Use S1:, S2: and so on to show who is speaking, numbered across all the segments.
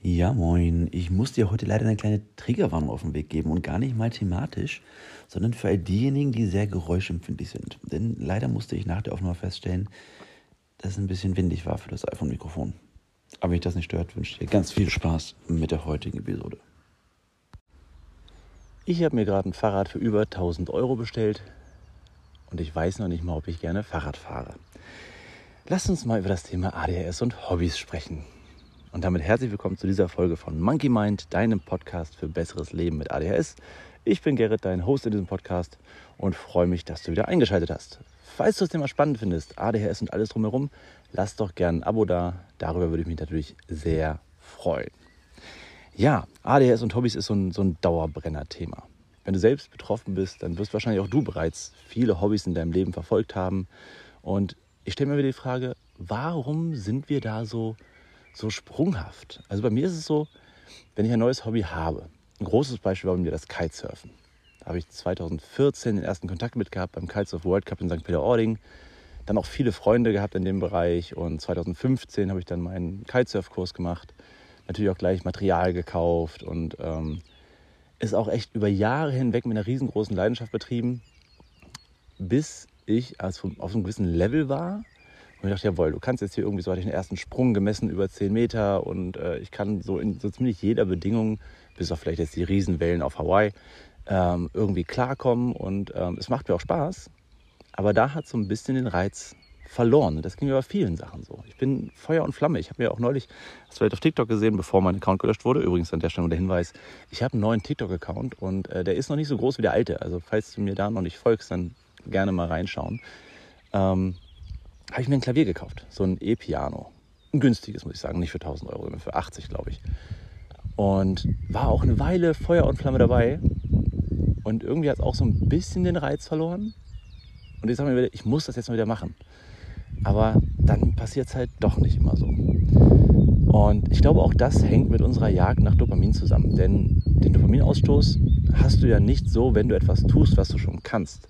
S1: Ja, moin. Ich muss dir heute leider eine kleine Triggerwarnung auf den Weg geben und gar nicht mal thematisch, sondern für all diejenigen, die sehr geräuschempfindlich sind. Denn leider musste ich nach der Aufnahme feststellen, dass es ein bisschen windig war für das iPhone-Mikrofon. Aber wenn dich das nicht stört, wünsche ich dir ganz viel Spaß mit der heutigen Episode.
S2: Ich habe mir gerade ein Fahrrad für über 1000 Euro bestellt und ich weiß noch nicht mal, ob ich gerne Fahrrad fahre. Lass uns mal über das Thema ADHS und Hobbys sprechen. Und damit herzlich willkommen zu dieser Folge von Monkey Mind, deinem Podcast für besseres Leben mit ADHS. Ich bin Gerrit, dein Host in diesem Podcast und freue mich, dass du wieder eingeschaltet hast. Falls du das Thema spannend findest, ADHS und alles drumherum, lass doch gerne ein Abo da. Darüber würde ich mich natürlich sehr freuen. Ja, ADHS und Hobbys ist so ein, so ein Dauerbrenner-Thema. Wenn du selbst betroffen bist, dann wirst wahrscheinlich auch du bereits viele Hobbys in deinem Leben verfolgt haben. Und ich stelle mir wieder die Frage, warum sind wir da so so sprunghaft. Also bei mir ist es so, wenn ich ein neues Hobby habe, ein großes Beispiel war bei mir das Kitesurfen. Da habe ich 2014 den ersten Kontakt mit gehabt beim Kitesurf World Cup in St. Peter-Ording. Dann auch viele Freunde gehabt in dem Bereich und 2015 habe ich dann meinen Kitesurf-Kurs gemacht. Natürlich auch gleich Material gekauft und ähm, ist auch echt über Jahre hinweg mit einer riesengroßen Leidenschaft betrieben, bis ich also auf einem gewissen Level war, und ich dachte, jawohl, du kannst jetzt hier irgendwie, so hatte ich einen ersten Sprung gemessen über 10 Meter und äh, ich kann so in so ziemlich jeder Bedingung, bis auf vielleicht jetzt die Riesenwellen auf Hawaii, ähm, irgendwie klarkommen und ähm, es macht mir auch Spaß. Aber da hat so ein bisschen den Reiz verloren. Das ging über vielen Sachen so. Ich bin Feuer und Flamme. Ich habe mir auch neulich, hast du vielleicht auf TikTok gesehen, bevor mein Account gelöscht wurde. Übrigens an der Stelle der Hinweis, ich habe einen neuen TikTok-Account und äh, der ist noch nicht so groß wie der alte. Also falls du mir da noch nicht folgst, dann gerne mal reinschauen. Ähm, habe ich mir ein Klavier gekauft, so ein E-Piano. Ein günstiges, muss ich sagen, nicht für 1000 Euro, sondern für 80, glaube ich. Und war auch eine Weile Feuer und Flamme dabei. Und irgendwie hat es auch so ein bisschen den Reiz verloren. Und ich sage mir wieder, ich muss das jetzt mal wieder machen. Aber dann passiert es halt doch nicht immer so. Und ich glaube, auch das hängt mit unserer Jagd nach Dopamin zusammen. Denn den Dopaminausstoß hast du ja nicht so, wenn du etwas tust, was du schon kannst.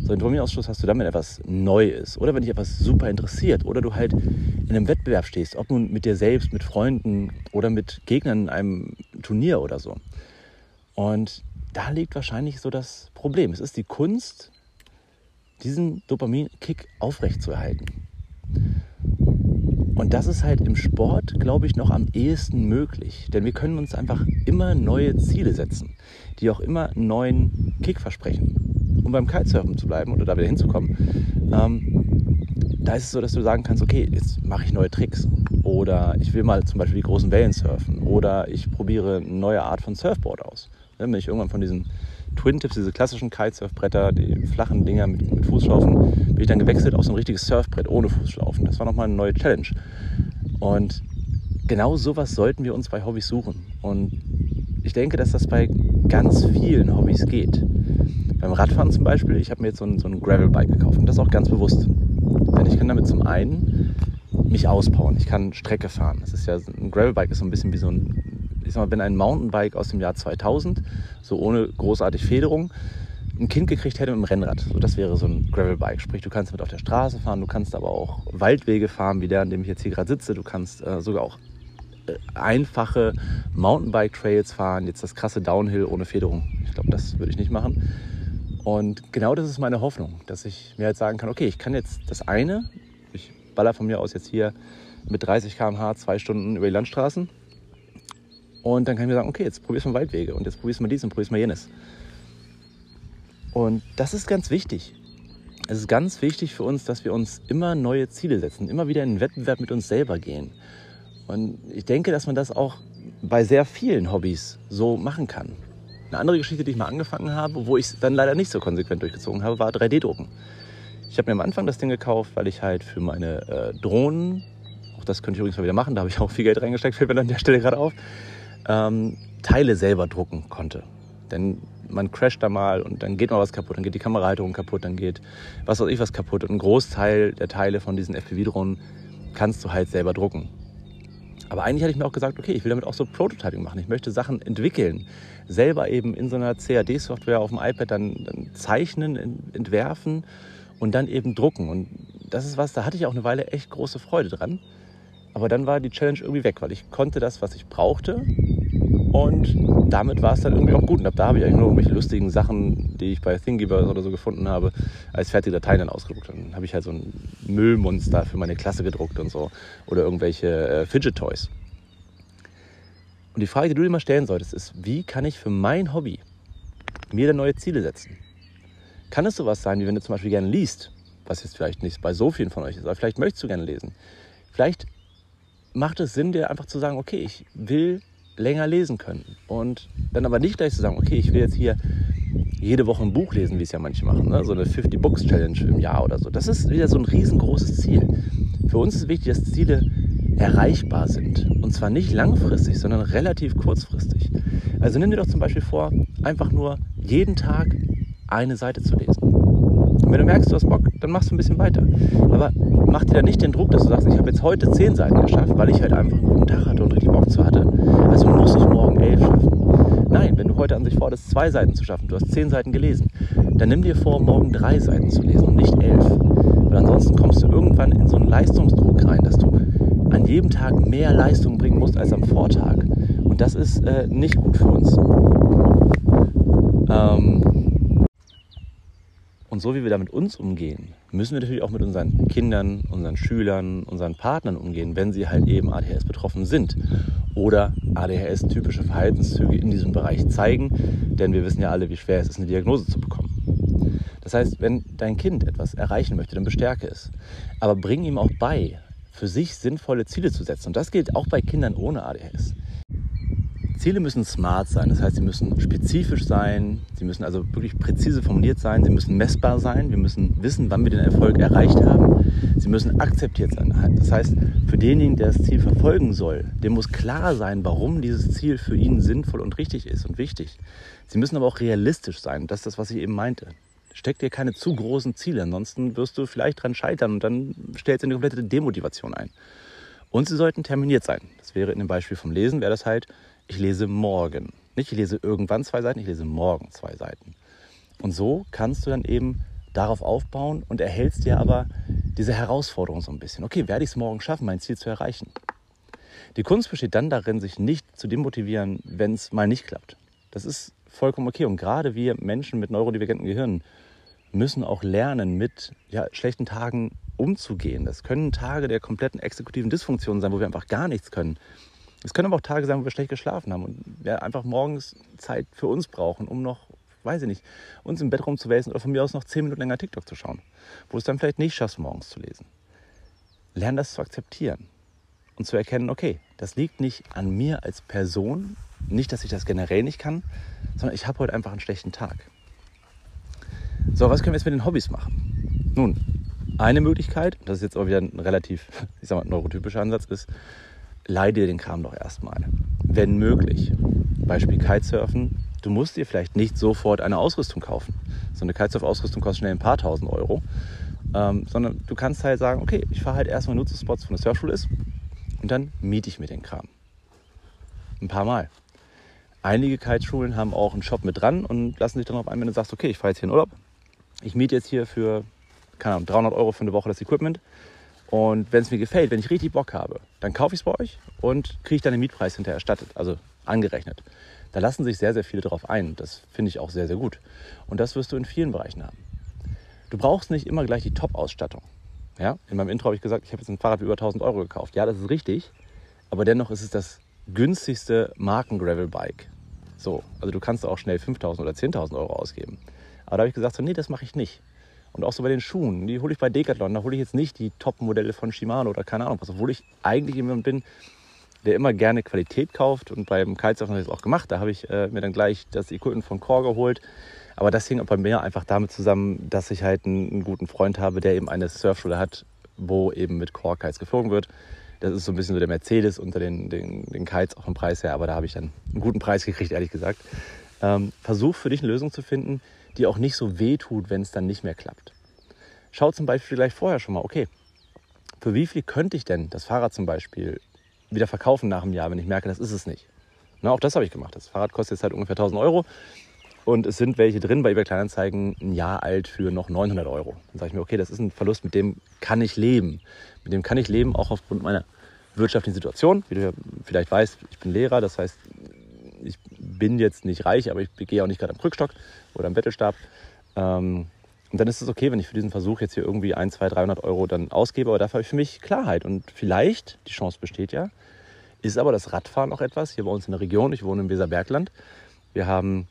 S2: So einen Dopaminausstoß hast du dann, wenn etwas neu ist oder wenn dich etwas super interessiert oder du halt in einem Wettbewerb stehst, ob nun mit dir selbst, mit Freunden oder mit Gegnern in einem Turnier oder so. Und da liegt wahrscheinlich so das Problem. Es ist die Kunst, diesen Dopaminkick aufrechtzuerhalten. Und das ist halt im Sport, glaube ich, noch am ehesten möglich. Denn wir können uns einfach immer neue Ziele setzen, die auch immer einen neuen Kick versprechen. Um beim Kitesurfen zu bleiben oder da wieder hinzukommen, ähm, da ist es so, dass du sagen kannst, okay, jetzt mache ich neue Tricks. Oder ich will mal zum Beispiel die großen Wellen surfen. Oder ich probiere eine neue Art von Surfboard aus. Wenn ich irgendwann von diesen Twin Tips, diese klassischen Kitesurfbretter, die flachen Dinger mit, mit Fußschlaufen, bin ich dann gewechselt auf so ein richtiges Surfbrett ohne Fußschlaufen. Das war nochmal eine neue Challenge. Und genau sowas sollten wir uns bei Hobbys suchen. Und ich denke, dass das bei ganz vielen Hobbys geht. Beim Radfahren zum Beispiel, ich habe mir jetzt so ein, so ein Gravelbike gekauft und das auch ganz bewusst. Denn ich kann damit zum einen mich auspowern. Ich kann Strecke fahren. Das ist ja ein Gravelbike ist so ein bisschen wie so ein ich sag mal, wenn ein Mountainbike aus dem Jahr 2000, so ohne großartig Federung, ein Kind gekriegt hätte mit dem Rennrad. So, das wäre so ein Gravelbike. Sprich, du kannst damit auf der Straße fahren, du kannst aber auch Waldwege fahren, wie der, an dem ich jetzt hier gerade sitze. Du kannst äh, sogar auch äh, einfache Mountainbike-Trails fahren. Jetzt das krasse Downhill ohne Federung. Ich glaube, das würde ich nicht machen. Und genau das ist meine Hoffnung, dass ich mir halt sagen kann, okay, ich kann jetzt das eine, ich baller von mir aus jetzt hier mit 30 km/h zwei Stunden über die Landstraßen und dann kann ich mir sagen, okay, jetzt probierst du mal Waldwege und jetzt probierst du mal dies und probierst mal jenes. Und das ist ganz wichtig. Es ist ganz wichtig für uns, dass wir uns immer neue Ziele setzen, immer wieder in den Wettbewerb mit uns selber gehen. Und ich denke, dass man das auch bei sehr vielen Hobbys so machen kann. Eine andere Geschichte, die ich mal angefangen habe, wo ich es dann leider nicht so konsequent durchgezogen habe, war 3D-Drucken. Ich habe mir am Anfang das Ding gekauft, weil ich halt für meine äh, Drohnen, auch das könnte ich übrigens mal wieder machen, da habe ich auch viel Geld reingesteckt, fällt mir an der Stelle gerade auf, ähm, Teile selber drucken konnte. Denn man crasht da mal und dann geht mal was kaputt, dann geht die Kamerahalterung kaputt, dann geht was weiß ich was kaputt. Und ein Großteil der Teile von diesen FPV-Drohnen kannst du halt selber drucken. Aber eigentlich hatte ich mir auch gesagt, okay, ich will damit auch so Prototyping machen. Ich möchte Sachen entwickeln, selber eben in so einer CAD-Software auf dem iPad dann, dann, zeichnen, entwerfen und dann eben drucken. Und das ist was, da hatte ich auch eine Weile echt große Freude dran. Aber dann war die Challenge irgendwie weg, weil ich konnte das, was ich brauchte. Und damit war es dann irgendwie auch gut. Und ab da habe ich eigentlich nur irgendwelche lustigen Sachen, die ich bei Thingiverse oder so gefunden habe, als fertige Dateien dann ausgedruckt. Dann habe ich halt so ein Müllmonster für meine Klasse gedruckt und so. Oder irgendwelche äh, Fidget Toys. Und die Frage, die du dir mal stellen solltest, ist, wie kann ich für mein Hobby mir da neue Ziele setzen? Kann es sowas sein, wie wenn du zum Beispiel gerne liest, was jetzt vielleicht nicht bei so vielen von euch ist, aber vielleicht möchtest du gerne lesen. Vielleicht macht es Sinn, dir einfach zu sagen, okay, ich will länger lesen können. Und dann aber nicht gleich zu sagen, okay, ich will jetzt hier jede Woche ein Buch lesen, wie es ja manche machen, ne? so eine 50 Books Challenge im Jahr oder so. Das ist wieder so ein riesengroßes Ziel. Für uns ist wichtig, dass Ziele erreichbar sind. Und zwar nicht langfristig, sondern relativ kurzfristig. Also nimm dir doch zum Beispiel vor, einfach nur jeden Tag eine Seite zu lesen. Und wenn du merkst, du hast Bock, dann machst du ein bisschen weiter. Aber mach dir da nicht den Druck, dass du sagst, ich habe jetzt heute zehn Seiten geschafft, weil ich halt einfach einen guten Tag hatte und richtig Bock zu hatte. Also muss ich morgen elf schaffen. Nein, wenn du heute an sich vorhattest, zwei Seiten zu schaffen, du hast zehn Seiten gelesen, dann nimm dir vor, morgen drei Seiten zu lesen und nicht elf. Weil ansonsten kommst du irgendwann in so einen Leistungsdruck rein, dass du an jedem Tag mehr Leistung bringen musst als am Vortag. Und das ist äh, nicht gut für uns. Ähm und so wie wir da mit uns umgehen, müssen wir natürlich auch mit unseren Kindern, unseren Schülern, unseren Partnern umgehen, wenn sie halt eben ADHS betroffen sind oder ADHS-typische Verhaltenszüge in diesem Bereich zeigen. Denn wir wissen ja alle, wie schwer es ist, eine Diagnose zu bekommen. Das heißt, wenn dein Kind etwas erreichen möchte, dann bestärke es. Aber bring ihm auch bei, für sich sinnvolle Ziele zu setzen. Und das gilt auch bei Kindern ohne ADHS. Ziele müssen smart sein, das heißt, sie müssen spezifisch sein, sie müssen also wirklich präzise formuliert sein, sie müssen messbar sein, wir müssen wissen, wann wir den Erfolg erreicht haben, sie müssen akzeptiert sein. Das heißt, für denjenigen, der das Ziel verfolgen soll, dem muss klar sein, warum dieses Ziel für ihn sinnvoll und richtig ist und wichtig. Sie müssen aber auch realistisch sein, das ist das, was ich eben meinte. Steck dir keine zu großen Ziele, ansonsten wirst du vielleicht dran scheitern und dann stellst du eine komplette Demotivation ein. Und sie sollten terminiert sein. Das wäre in dem Beispiel vom Lesen, wäre das halt, ich lese morgen. Nicht, ich lese irgendwann zwei Seiten, ich lese morgen zwei Seiten. Und so kannst du dann eben darauf aufbauen und erhältst dir aber diese Herausforderung so ein bisschen. Okay, werde ich es morgen schaffen, mein Ziel zu erreichen? Die Kunst besteht dann darin, sich nicht zu demotivieren, wenn es mal nicht klappt. Das ist vollkommen okay. Und gerade wir Menschen mit neurodivergenten Gehirnen müssen auch lernen, mit ja, schlechten Tagen umzugehen. Das können Tage der kompletten exekutiven Dysfunktion sein, wo wir einfach gar nichts können. Es können aber auch Tage sein, wo wir schlecht geschlafen haben und wir einfach morgens Zeit für uns brauchen, um noch, weiß ich nicht, uns im Bett rumzuwälzen oder von mir aus noch zehn Minuten länger TikTok zu schauen, wo du es dann vielleicht nicht schaffst, morgens zu lesen. Lern das zu akzeptieren und zu erkennen, okay, das liegt nicht an mir als Person, nicht, dass ich das generell nicht kann, sondern ich habe heute einfach einen schlechten Tag. So, was können wir jetzt mit den Hobbys machen? Nun, eine Möglichkeit, das ist jetzt aber wieder ein relativ, ich sag mal, neurotypischer Ansatz, ist, leih dir den Kram doch erstmal. Wenn möglich. Beispiel Kitesurfen. Du musst dir vielleicht nicht sofort eine Ausrüstung kaufen. So eine Kitesurf-Ausrüstung kostet schnell ein paar tausend Euro. Ähm, sondern du kannst halt sagen, okay, ich fahre halt erstmal nur zu Spots, wo eine Surfschule ist und dann miete ich mir den Kram. Ein paar Mal. Einige Kiteschulen haben auch einen Shop mit dran und lassen sich dann darauf ein, wenn du sagst, okay, ich fahre jetzt hier in Urlaub. Ich miete jetzt hier für, keine Ahnung, 300 Euro für eine Woche das Equipment und wenn es mir gefällt, wenn ich richtig Bock habe, dann kaufe ich es bei euch und kriege dann den Mietpreis hinterher erstattet, also angerechnet. Da lassen sich sehr, sehr viele drauf ein. Das finde ich auch sehr, sehr gut. Und das wirst du in vielen Bereichen haben. Du brauchst nicht immer gleich die Top-Ausstattung. Ja? In meinem Intro habe ich gesagt, ich habe jetzt ein Fahrrad über 1000 Euro gekauft. Ja, das ist richtig. Aber dennoch ist es das günstigste Marken-Gravel-Bike. So, also du kannst auch schnell 5000 oder 10.000 Euro ausgeben. Aber da habe ich gesagt, so, nee, das mache ich nicht. Und auch so bei den Schuhen, die hole ich bei Decathlon. Da hole ich jetzt nicht die Top-Modelle von Shimano oder keine Ahnung was, obwohl ich eigentlich jemand bin, der immer gerne Qualität kauft. Und beim Kitesurfen habe ich es auch gemacht. Da habe ich äh, mir dann gleich das Equipment von Core geholt. Aber das hing auch bei mir einfach damit zusammen, dass ich halt einen, einen guten Freund habe, der eben eine Surfschule hat, wo eben mit Core Kites geflogen wird. Das ist so ein bisschen so der Mercedes unter den, den, den Kites, auch vom Preis her. Aber da habe ich dann einen guten Preis gekriegt, ehrlich gesagt. Ähm, versuch für dich eine Lösung zu finden, die auch nicht so weh tut, wenn es dann nicht mehr klappt. Schau zum Beispiel gleich vorher schon mal, okay, für wie viel könnte ich denn das Fahrrad zum Beispiel wieder verkaufen nach einem Jahr, wenn ich merke, das ist es nicht. Na, auch das habe ich gemacht. Das Fahrrad kostet jetzt halt ungefähr 1000 Euro und es sind welche drin bei eBay Kleinanzeigen ein Jahr alt für noch 900 Euro. Dann sage ich mir, okay, das ist ein Verlust, mit dem kann ich leben. Mit dem kann ich leben, auch aufgrund meiner wirtschaftlichen Situation. Wie du ja vielleicht weißt, ich bin Lehrer, das heißt, bin jetzt nicht reich, aber ich gehe auch nicht gerade am Krückstock oder am Bettelstab. Ähm, und dann ist es okay, wenn ich für diesen Versuch jetzt hier irgendwie 1, 2, 300 Euro dann ausgebe, aber dafür habe ich für mich Klarheit. Und vielleicht, die Chance besteht ja, ist aber das Radfahren auch etwas, hier bei uns in der Region, ich wohne im Weserbergland. Wir haben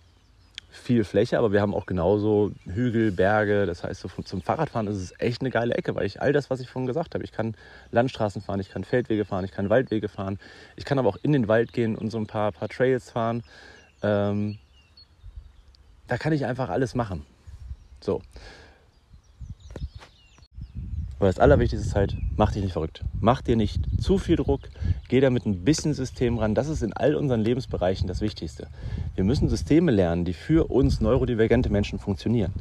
S2: viel Fläche, aber wir haben auch genauso Hügel, Berge. Das heißt, so zum Fahrradfahren ist es echt eine geile Ecke, weil ich all das, was ich vorhin gesagt habe, ich kann Landstraßen fahren, ich kann Feldwege fahren, ich kann Waldwege fahren, ich kann aber auch in den Wald gehen und so ein paar, paar Trails fahren. Ähm, da kann ich einfach alles machen. So. Aber das Allerwichtigste ist halt, mach dich nicht verrückt. Mach dir nicht zu viel Druck. Geh da mit ein bisschen System ran. Das ist in all unseren Lebensbereichen das Wichtigste. Wir müssen Systeme lernen, die für uns neurodivergente Menschen funktionieren,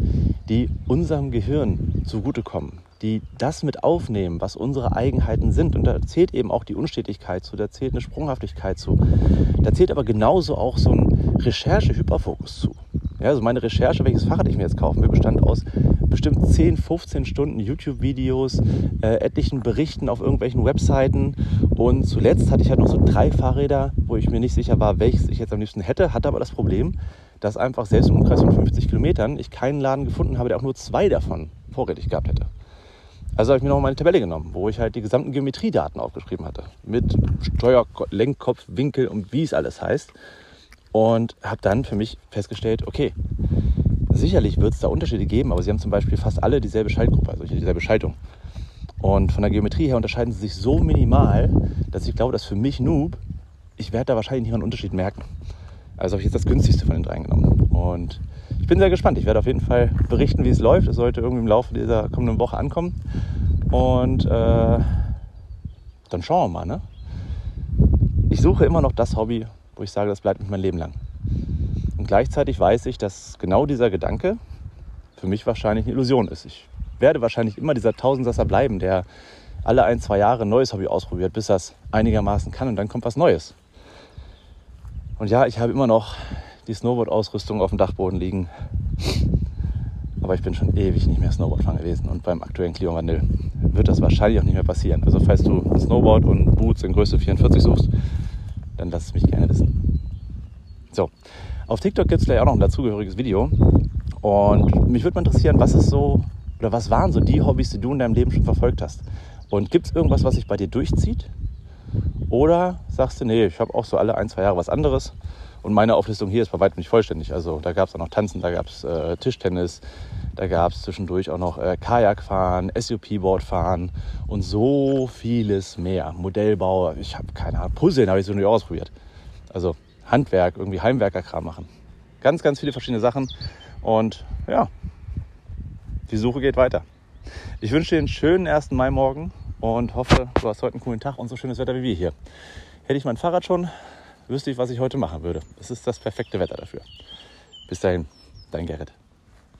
S2: die unserem Gehirn zugutekommen, die das mit aufnehmen, was unsere Eigenheiten sind. Und da zählt eben auch die Unstetigkeit zu, da zählt eine Sprunghaftigkeit zu. Da zählt aber genauso auch so ein Recherche-Hyperfokus zu. Ja, also meine Recherche, welches Fahrrad ich mir jetzt kaufen will, bestand aus bestimmt 10, 15 Stunden YouTube-Videos, äh, etlichen Berichten auf irgendwelchen Webseiten und zuletzt hatte ich halt noch so drei Fahrräder, wo ich mir nicht sicher war, welches ich jetzt am liebsten hätte, hatte aber das Problem, dass einfach selbst im Umkreis von 50 Kilometern ich keinen Laden gefunden habe, der auch nur zwei davon vorrätig gehabt hätte. Also habe ich mir noch meine Tabelle genommen, wo ich halt die gesamten Geometriedaten aufgeschrieben hatte. Mit Steuer, Lenkkopf, Winkel und wie es alles heißt. Und habe dann für mich festgestellt, okay, sicherlich wird es da Unterschiede geben, aber sie haben zum Beispiel fast alle dieselbe Schaltgruppe, also dieselbe Schaltung. Und von der Geometrie her unterscheiden sie sich so minimal, dass ich glaube, dass für mich Noob, ich werde da wahrscheinlich nicht mal einen Unterschied merken. Also habe ich jetzt das günstigste von den dreien genommen. Und ich bin sehr gespannt. Ich werde auf jeden Fall berichten, wie es läuft. Es sollte irgendwie im Laufe dieser kommenden Woche ankommen. Und äh, dann schauen wir mal. Ne? Ich suche immer noch das Hobby, wo ich sage, das bleibt mit mein Leben lang. Und gleichzeitig weiß ich, dass genau dieser Gedanke für mich wahrscheinlich eine Illusion ist. Ich werde wahrscheinlich immer dieser Tausendsasser bleiben, der alle ein, zwei Jahre ein neues Hobby ausprobiert, bis das einigermaßen kann und dann kommt was Neues. Und ja, ich habe immer noch die Snowboard-Ausrüstung auf dem Dachboden liegen. Aber ich bin schon ewig nicht mehr Snowboardfahren gewesen und beim aktuellen Klimawandel wird das wahrscheinlich auch nicht mehr passieren. Also falls du Snowboard und Boots in Größe 44 suchst, dann lass es mich gerne wissen. So, auf TikTok gibt es gleich auch noch ein dazugehöriges Video. Und mich würde mal interessieren, was ist so, oder was waren so die Hobbys, die du in deinem Leben schon verfolgt hast? Und gibt es irgendwas, was sich bei dir durchzieht? Oder sagst du, nee, ich habe auch so alle ein, zwei Jahre was anderes. Und meine Auflistung hier ist bei weitem nicht vollständig. Also da gab es auch noch Tanzen, da gab es äh, Tischtennis, da gab es zwischendurch auch noch äh, Kajakfahren, SUP-Board und so vieles mehr. Modellbau, ich habe keine Ahnung, Puzzeln habe ich so nicht ausprobiert. Also Handwerk, irgendwie Heimwerkerkram machen. Ganz, ganz viele verschiedene Sachen. Und ja, die Suche geht weiter. Ich wünsche dir einen schönen 1. Mai morgen und hoffe, du hast heute einen coolen Tag und so schönes Wetter wie wir hier. Hätte ich mein Fahrrad schon, wüsste ich, was ich heute machen würde. Es ist das perfekte Wetter dafür. Bis dahin, dein Gerrit.